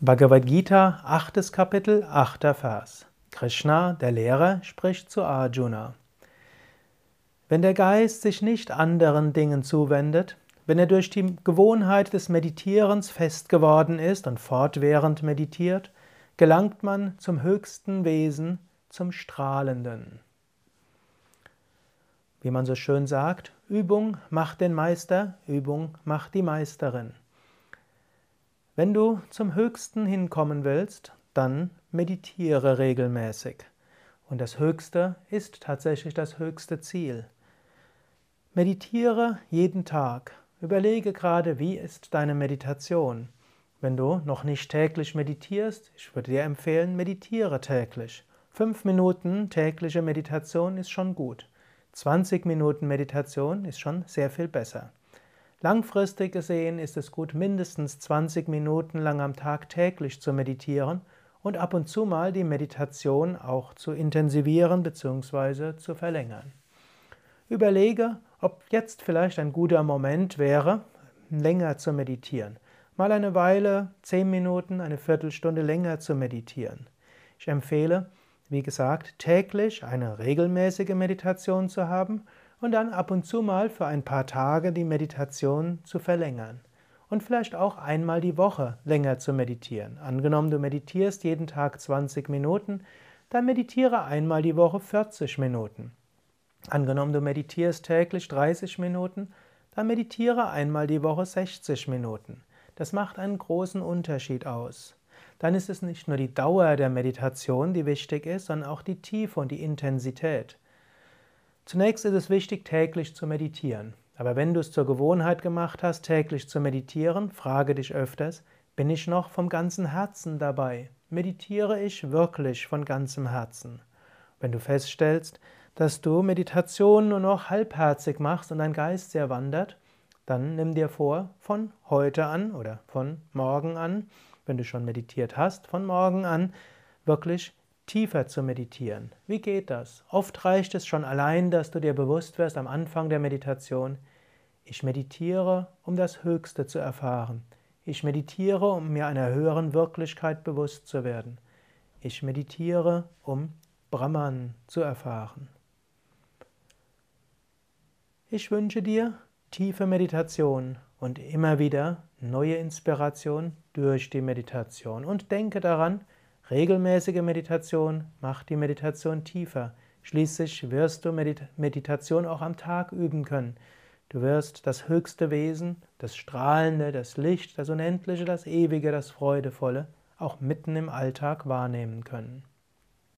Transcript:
Bhagavad Gita, achtes Kapitel, achter Vers. Krishna, der Lehrer, spricht zu Arjuna. Wenn der Geist sich nicht anderen Dingen zuwendet, wenn er durch die Gewohnheit des Meditierens fest geworden ist und fortwährend meditiert, gelangt man zum höchsten Wesen, zum Strahlenden. Wie man so schön sagt, Übung macht den Meister, Übung macht die Meisterin. Wenn du zum Höchsten hinkommen willst, dann meditiere regelmäßig. Und das Höchste ist tatsächlich das höchste Ziel. Meditiere jeden Tag. Überlege gerade, wie ist deine Meditation. Wenn du noch nicht täglich meditierst, ich würde dir empfehlen, meditiere täglich. Fünf Minuten tägliche Meditation ist schon gut. 20 Minuten Meditation ist schon sehr viel besser. Langfristig gesehen ist es gut, mindestens 20 Minuten lang am Tag täglich zu meditieren und ab und zu mal die Meditation auch zu intensivieren bzw. zu verlängern. Überlege, ob jetzt vielleicht ein guter Moment wäre, länger zu meditieren. Mal eine Weile, 10 Minuten, eine Viertelstunde länger zu meditieren. Ich empfehle, wie gesagt, täglich eine regelmäßige Meditation zu haben und dann ab und zu mal für ein paar Tage die Meditation zu verlängern. Und vielleicht auch einmal die Woche länger zu meditieren. Angenommen, du meditierst jeden Tag 20 Minuten, dann meditiere einmal die Woche 40 Minuten. Angenommen, du meditierst täglich 30 Minuten, dann meditiere einmal die Woche 60 Minuten. Das macht einen großen Unterschied aus. Dann ist es nicht nur die Dauer der Meditation, die wichtig ist, sondern auch die Tiefe und die Intensität. Zunächst ist es wichtig, täglich zu meditieren. Aber wenn du es zur Gewohnheit gemacht hast, täglich zu meditieren, frage dich öfters, bin ich noch vom ganzen Herzen dabei? Meditiere ich wirklich von ganzem Herzen? Wenn du feststellst, dass du Meditation nur noch halbherzig machst und dein Geist sehr wandert, dann nimm dir vor, von heute an oder von morgen an, wenn du schon meditiert hast, von morgen an wirklich tiefer zu meditieren. Wie geht das? Oft reicht es schon allein, dass du dir bewusst wirst am Anfang der Meditation, ich meditiere, um das Höchste zu erfahren. Ich meditiere, um mir einer höheren Wirklichkeit bewusst zu werden. Ich meditiere, um Brahman zu erfahren. Ich wünsche dir tiefe Meditation und immer wieder neue Inspiration durch die Meditation. Und denke daran, Regelmäßige Meditation macht die Meditation tiefer. Schließlich wirst du Meditation auch am Tag üben können. Du wirst das höchste Wesen, das Strahlende, das Licht, das Unendliche, das Ewige, das Freudevolle auch mitten im Alltag wahrnehmen können.